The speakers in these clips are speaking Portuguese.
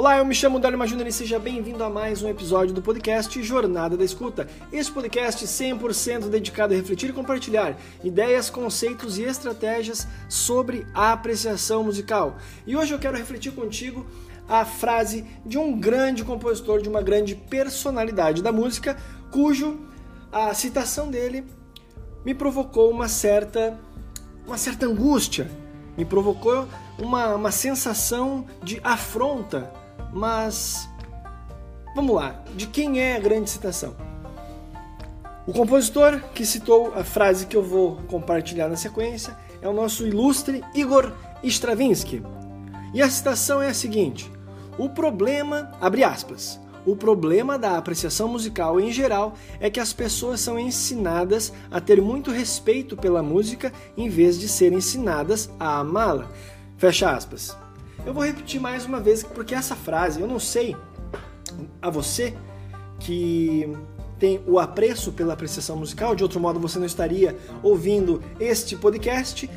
Olá, eu me chamo Dálima Júnior e seja bem-vindo a mais um episódio do podcast Jornada da Escuta. Este podcast 100% dedicado a refletir e compartilhar ideias, conceitos e estratégias sobre a apreciação musical. E hoje eu quero refletir contigo a frase de um grande compositor, de uma grande personalidade da música, cujo a citação dele me provocou uma certa uma certa angústia, me provocou uma, uma sensação de afronta mas vamos lá, de quem é a grande citação? O compositor que citou a frase que eu vou compartilhar na sequência é o nosso ilustre Igor Stravinsky. E a citação é a seguinte: O problema, abre aspas, o problema da apreciação musical em geral é que as pessoas são ensinadas a ter muito respeito pela música em vez de serem ensinadas a amá-la. Fecha aspas. Eu vou repetir mais uma vez, porque essa frase, eu não sei a você que tem o apreço pela apreciação musical, de outro modo você não estaria ouvindo este podcast.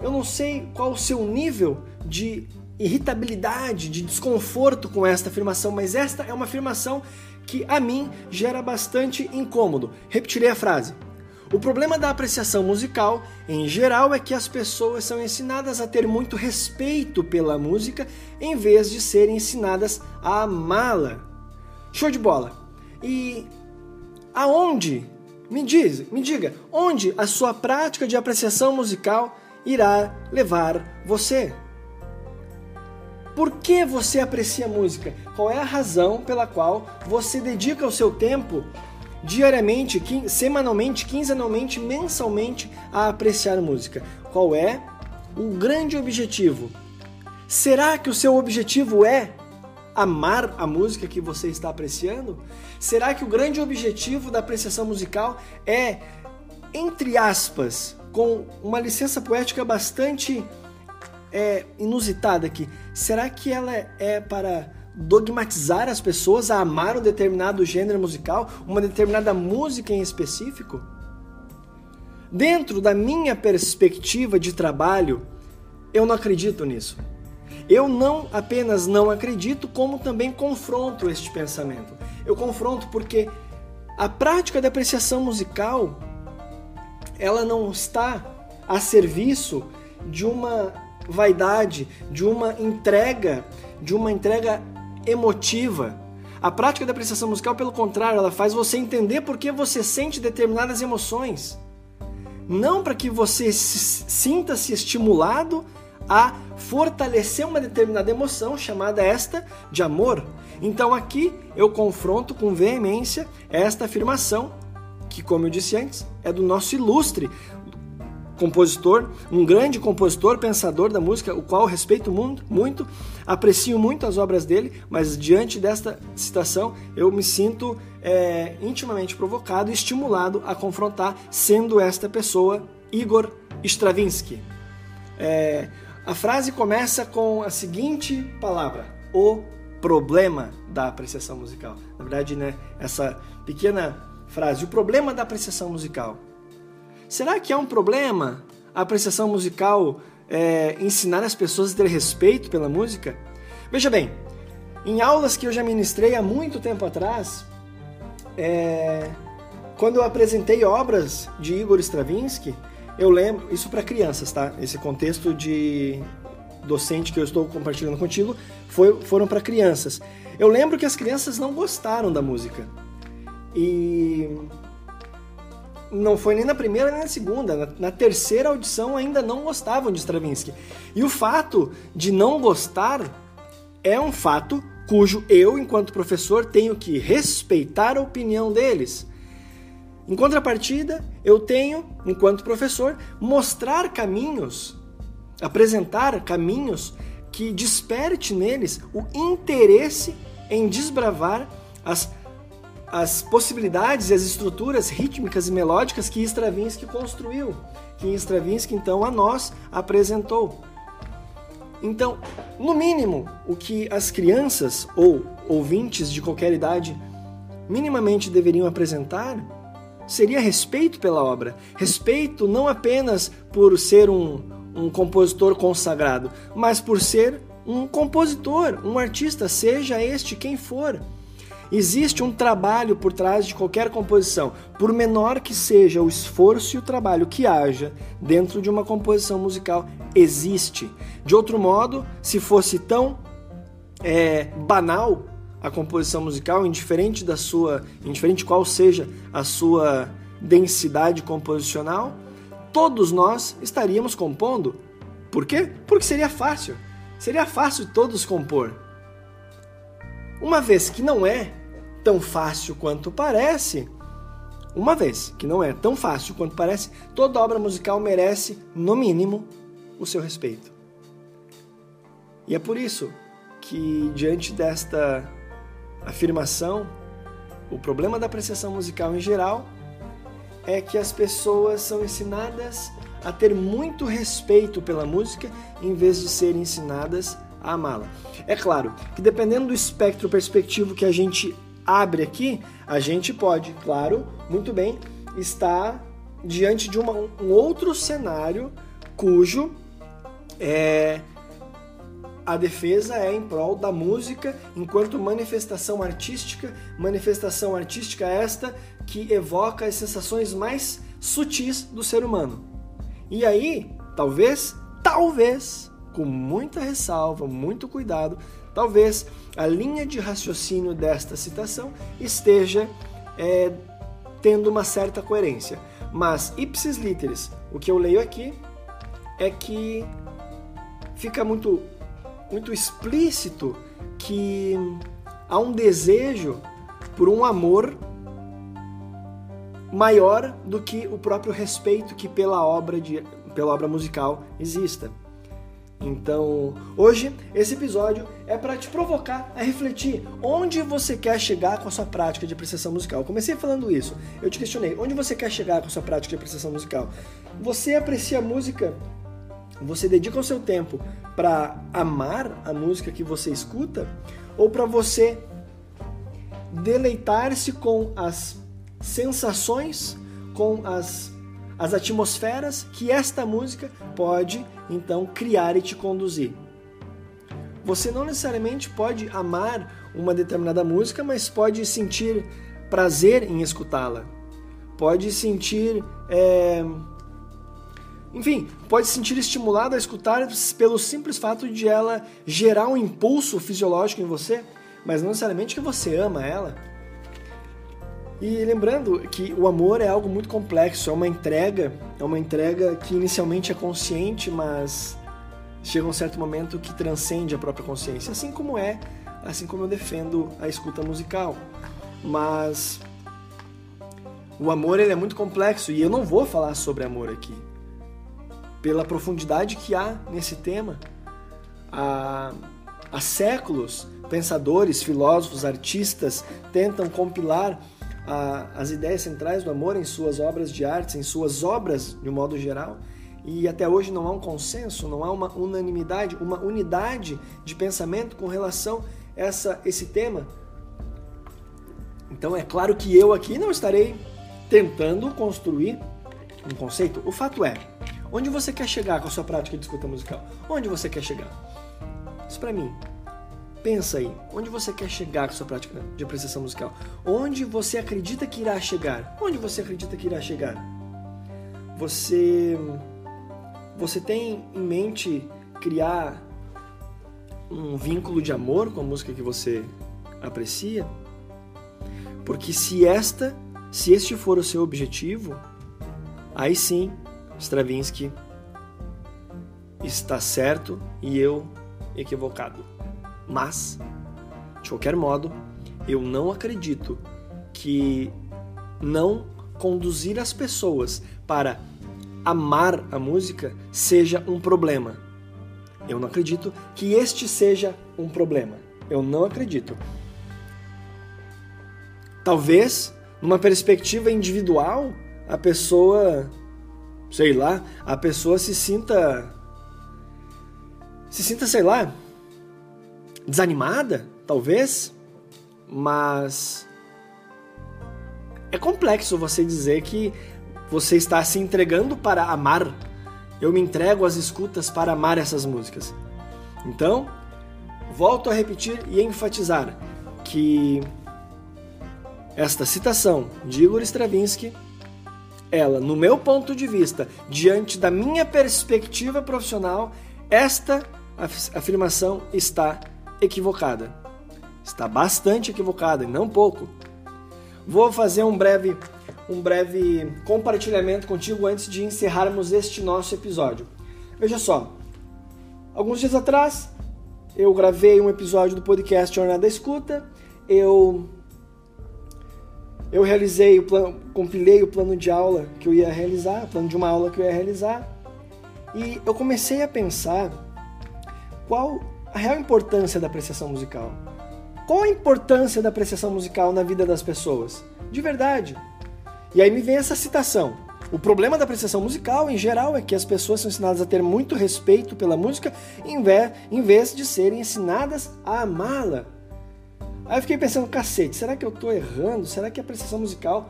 Eu não sei qual o seu nível de irritabilidade, de desconforto com esta afirmação, mas esta é uma afirmação que a mim gera bastante incômodo. Repetirei a frase. O problema da apreciação musical, em geral, é que as pessoas são ensinadas a ter muito respeito pela música em vez de serem ensinadas a amá-la. Show de bola! E aonde? Me diz, me diga, onde a sua prática de apreciação musical irá levar você? Por que você aprecia música? Qual é a razão pela qual você dedica o seu tempo diariamente, semanalmente, quinzenalmente, mensalmente a apreciar música. Qual é o grande objetivo? Será que o seu objetivo é amar a música que você está apreciando? Será que o grande objetivo da apreciação musical é, entre aspas, com uma licença poética bastante é, inusitada aqui, será que ela é para dogmatizar as pessoas a amar um determinado gênero musical, uma determinada música em específico? Dentro da minha perspectiva de trabalho, eu não acredito nisso. Eu não apenas não acredito, como também confronto este pensamento. Eu confronto porque a prática da apreciação musical ela não está a serviço de uma vaidade, de uma entrega, de uma entrega emotiva. A prática da apreciação musical, pelo contrário, ela faz você entender por que você sente determinadas emoções. Não para que você se, sinta-se estimulado a fortalecer uma determinada emoção, chamada esta de amor. Então aqui eu confronto com veemência esta afirmação, que, como eu disse antes, é do nosso ilustre compositor, um grande compositor, pensador da música, o qual respeito muito, muito, aprecio muito as obras dele, mas diante desta citação eu me sinto é, intimamente provocado e estimulado a confrontar, sendo esta pessoa Igor Stravinsky. É, a frase começa com a seguinte palavra: o problema da apreciação musical. Na verdade, né, essa pequena frase, o problema da apreciação musical. Será que é um problema a apreciação musical é, ensinar as pessoas a ter respeito pela música? Veja bem, em aulas que eu já ministrei há muito tempo atrás, é, quando eu apresentei obras de Igor Stravinsky, eu lembro, isso para crianças, tá? Esse contexto de docente que eu estou compartilhando contigo foi, foram para crianças. Eu lembro que as crianças não gostaram da música. E não foi nem na primeira nem na segunda. Na, na, terceira audição ainda não gostavam de Stravinsky. E o fato de não gostar é um fato cujo eu, enquanto professor, tenho que respeitar a opinião deles. Em contrapartida, eu tenho, enquanto professor, mostrar caminhos, apresentar caminhos que desperte neles o interesse em desbravar as as possibilidades e as estruturas rítmicas e melódicas que Stravinsky construiu, que Stravinsky então a nós apresentou. Então, no mínimo, o que as crianças ou ouvintes de qualquer idade minimamente deveriam apresentar seria respeito pela obra. Respeito não apenas por ser um, um compositor consagrado, mas por ser um compositor, um artista, seja este quem for. Existe um trabalho por trás de qualquer composição, por menor que seja o esforço e o trabalho que haja dentro de uma composição musical, existe. De outro modo, se fosse tão é, banal a composição musical, indiferente da sua, indiferente qual seja a sua densidade composicional, todos nós estaríamos compondo. Por quê? Porque seria fácil. Seria fácil todos compor. Uma vez que não é tão fácil quanto parece, uma vez que não é tão fácil quanto parece, toda obra musical merece, no mínimo, o seu respeito. E é por isso que, diante desta afirmação, o problema da apreciação musical em geral é que as pessoas são ensinadas a ter muito respeito pela música em vez de serem ensinadas a amá-la. É claro que dependendo do espectro perspectivo que a gente abre aqui, a gente pode, claro, muito bem, estar diante de uma, um outro cenário cujo é, a defesa é em prol da música enquanto manifestação artística, manifestação artística esta que evoca as sensações mais sutis do ser humano. E aí, talvez, talvez, com muita ressalva, muito cuidado, talvez a linha de raciocínio desta citação esteja é, tendo uma certa coerência. Mas, ipsis literis, o que eu leio aqui é que fica muito, muito explícito que há um desejo por um amor maior do que o próprio respeito que pela obra, de, pela obra musical exista. Então, hoje esse episódio é para te provocar a refletir onde você quer chegar com a sua prática de apreciação musical. Eu comecei falando isso. Eu te questionei, onde você quer chegar com a sua prática de apreciação musical? Você aprecia a música? Você dedica o seu tempo para amar a música que você escuta ou para você deleitar-se com as sensações, com as, as atmosferas que esta música pode então criar e te conduzir. Você não necessariamente pode amar uma determinada música, mas pode sentir prazer em escutá-la. Pode sentir. É... Enfim, pode se sentir estimulado a escutar pelo simples fato de ela gerar um impulso fisiológico em você, mas não necessariamente que você ama ela. E lembrando que o amor é algo muito complexo, é uma entrega, é uma entrega que inicialmente é consciente, mas chega um certo momento que transcende a própria consciência, assim como é, assim como eu defendo a escuta musical. Mas o amor ele é muito complexo e eu não vou falar sobre amor aqui. Pela profundidade que há nesse tema, há, há séculos pensadores, filósofos, artistas tentam compilar a, as ideias centrais do amor em suas obras de arte, em suas obras de um modo geral. E até hoje não há um consenso, não há uma unanimidade, uma unidade de pensamento com relação a essa, esse tema. Então é claro que eu aqui não estarei tentando construir um conceito. O fato é, onde você quer chegar com a sua prática de escuta musical? Onde você quer chegar? Isso para mim Pensa aí, onde você quer chegar com sua prática de apreciação musical? Onde você acredita que irá chegar? Onde você acredita que irá chegar? Você você tem em mente criar um vínculo de amor com a música que você aprecia? Porque se esta, se este for o seu objetivo, aí sim, Stravinsky está certo e eu equivocado. Mas, de qualquer modo, eu não acredito que não conduzir as pessoas para amar a música seja um problema. Eu não acredito que este seja um problema. Eu não acredito. Talvez, numa perspectiva individual, a pessoa, sei lá, a pessoa se sinta se sinta, sei lá, desanimada, talvez, mas é complexo você dizer que você está se entregando para amar. Eu me entrego às escutas para amar essas músicas. Então, volto a repetir e enfatizar que esta citação de Igor Stravinsky, ela, no meu ponto de vista, diante da minha perspectiva profissional, esta afirmação está equivocada. Está bastante equivocada, e não pouco. Vou fazer um breve, um breve compartilhamento contigo antes de encerrarmos este nosso episódio. Veja só, alguns dias atrás eu gravei um episódio do podcast Jornada da Escuta, eu eu realizei o plano, compilei o plano de aula que eu ia realizar, o plano de uma aula que eu ia realizar, e eu comecei a pensar qual a real importância da apreciação musical. Qual a importância da apreciação musical na vida das pessoas? De verdade. E aí me vem essa citação. O problema da apreciação musical, em geral, é que as pessoas são ensinadas a ter muito respeito pela música em vez, de serem ensinadas a amá-la. Aí eu fiquei pensando, cacete, será que eu estou errando? Será que a apreciação musical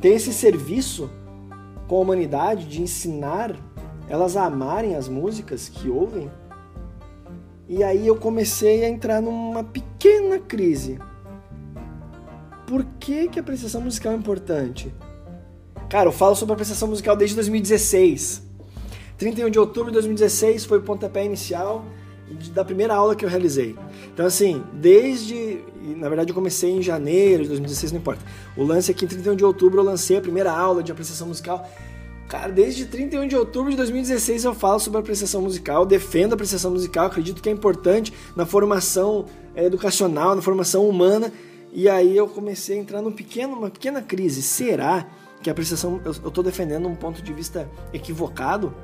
tem esse serviço com a humanidade de ensinar elas a amarem as músicas que ouvem? E aí eu comecei a entrar numa pequena crise. Por que, que a apreciação musical é importante? Cara, eu falo sobre a apreciação musical desde 2016. 31 de outubro de 2016 foi o pontapé inicial da primeira aula que eu realizei. Então, assim, desde. Na verdade, eu comecei em janeiro de 2016, não importa. O lance aqui, em 31 de outubro, eu lancei a primeira aula de apreciação musical. Cara, desde 31 de outubro de 2016 eu falo sobre apreciação musical, defendo a apreciação musical, acredito que é importante na formação é, educacional, na formação humana. E aí eu comecei a entrar num pequeno, uma pequena crise. Será que a apreciação eu estou defendendo um ponto de vista equivocado?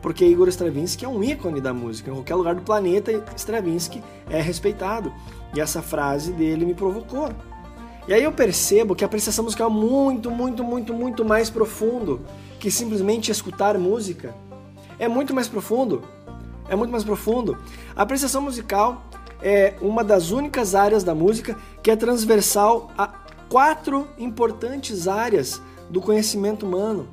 Porque Igor Stravinsky é um ícone da música. Em qualquer lugar do planeta, Stravinsky é respeitado. E essa frase dele me provocou. E aí eu percebo que a apreciação musical é muito, muito, muito, muito mais profundo que simplesmente escutar música. É muito mais profundo. É muito mais profundo. A apreciação musical é uma das únicas áreas da música que é transversal a quatro importantes áreas do conhecimento humano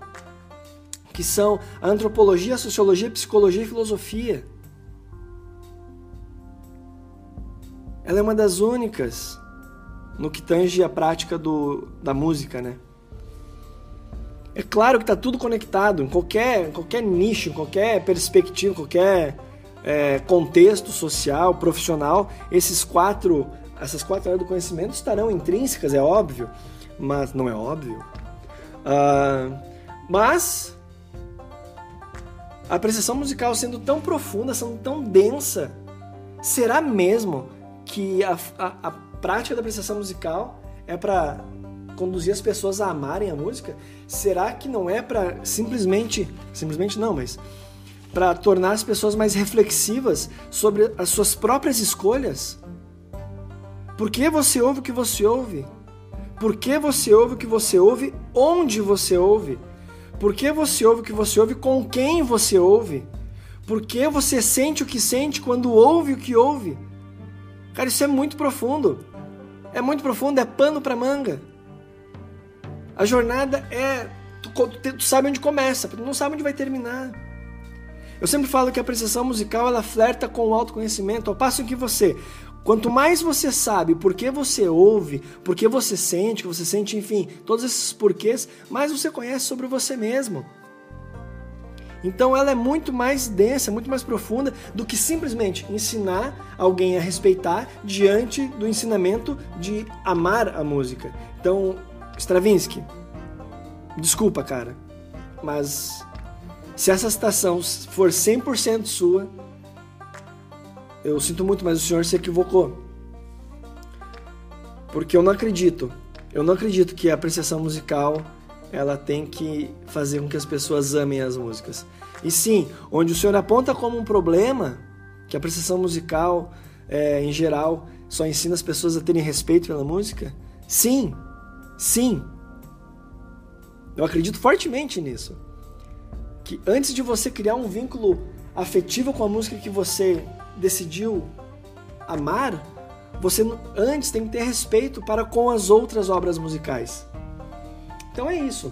que são a antropologia, a sociologia, a psicologia e filosofia. Ela é uma das únicas no que tange a prática do, da música, né? É claro que está tudo conectado, em qualquer, qualquer nicho, qualquer perspectiva, qualquer é, contexto social, profissional, esses quatro, essas quatro áreas do conhecimento estarão intrínsecas, é óbvio, mas não é óbvio. Uh, mas a apreciação musical sendo tão profunda, sendo tão densa, será mesmo que a, a, a prática da apreciação musical é para conduzir as pessoas a amarem a música? Será que não é para simplesmente, simplesmente não, mas para tornar as pessoas mais reflexivas sobre as suas próprias escolhas? Por que você ouve o que você ouve? Por que você ouve o que você ouve? Onde você ouve? Por que você ouve o que você ouve? Com quem você ouve? Por que você sente o que sente quando ouve o que ouve? Cara, isso é muito profundo. É muito profundo, é pano para manga. A jornada é. Tu, tu, tu, sabe onde começa, tu não sabe onde vai terminar. Eu sempre falo que a apreciação musical ela flerta com o autoconhecimento, ao passo que você Quanto mais você sabe por que você ouve, por que você sente, que você sente, enfim, todos esses porquês, mais você conhece sobre você mesmo. Então ela é muito mais densa, muito mais profunda do que simplesmente ensinar alguém a respeitar diante do ensinamento de amar a música. Então, Stravinsky, desculpa, cara, mas se essa citação for 100% sua, eu sinto muito, mas o senhor se equivocou. Porque eu não acredito. Eu não acredito que a apreciação musical ela tem que fazer com que as pessoas amem as músicas. E sim, onde o senhor aponta como um problema que a apreciação musical, é, em geral, só ensina as pessoas a terem respeito pela música, sim, sim. Eu acredito fortemente nisso. Que antes de você criar um vínculo afetivo com a música que você decidiu amar, você antes tem que ter respeito para com as outras obras musicais. Então é isso.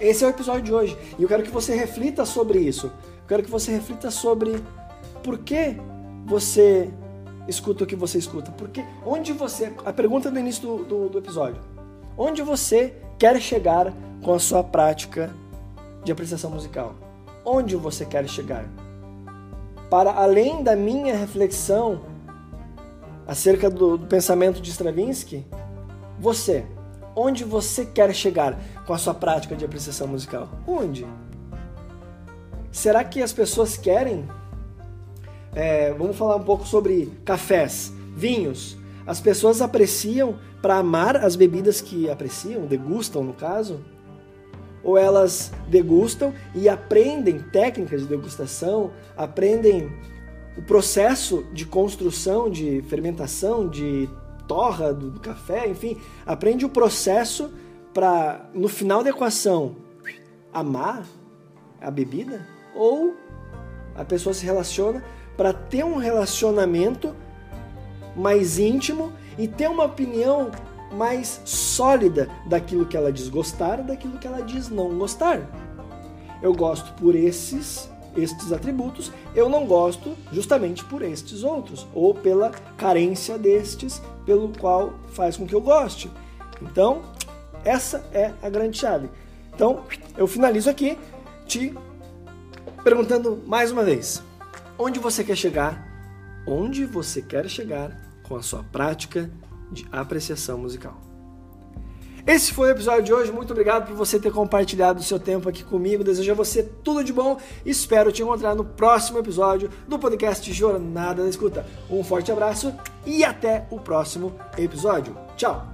Esse é o episódio de hoje. E eu quero que você reflita sobre isso. Eu quero que você reflita sobre por que você escuta o que você escuta? Porque onde você. A pergunta do início do, do, do episódio. Onde você quer chegar com a sua prática de apreciação musical? Onde você quer chegar? Para além da minha reflexão acerca do, do pensamento de Stravinsky, você, onde você quer chegar com a sua prática de apreciação musical? Onde? Será que as pessoas querem? É, vamos falar um pouco sobre cafés, vinhos. As pessoas apreciam para amar as bebidas que apreciam, degustam no caso? Ou elas degustam e aprendem técnicas de degustação, aprendem o processo de construção, de fermentação, de torra do, do café, enfim, aprende o processo para no final da equação amar a bebida ou a pessoa se relaciona para ter um relacionamento mais íntimo e ter uma opinião mais sólida daquilo que ela diz gostar daquilo que ela diz não gostar. Eu gosto por esses estes atributos, eu não gosto justamente por estes outros, ou pela carência destes, pelo qual faz com que eu goste. Então, essa é a grande chave. Então, eu finalizo aqui te perguntando mais uma vez: onde você quer chegar? Onde você quer chegar com a sua prática de apreciação musical? Esse foi o episódio de hoje. Muito obrigado por você ter compartilhado o seu tempo aqui comigo. Desejo a você tudo de bom. Espero te encontrar no próximo episódio do podcast Jornada da Escuta. Um forte abraço e até o próximo episódio. Tchau!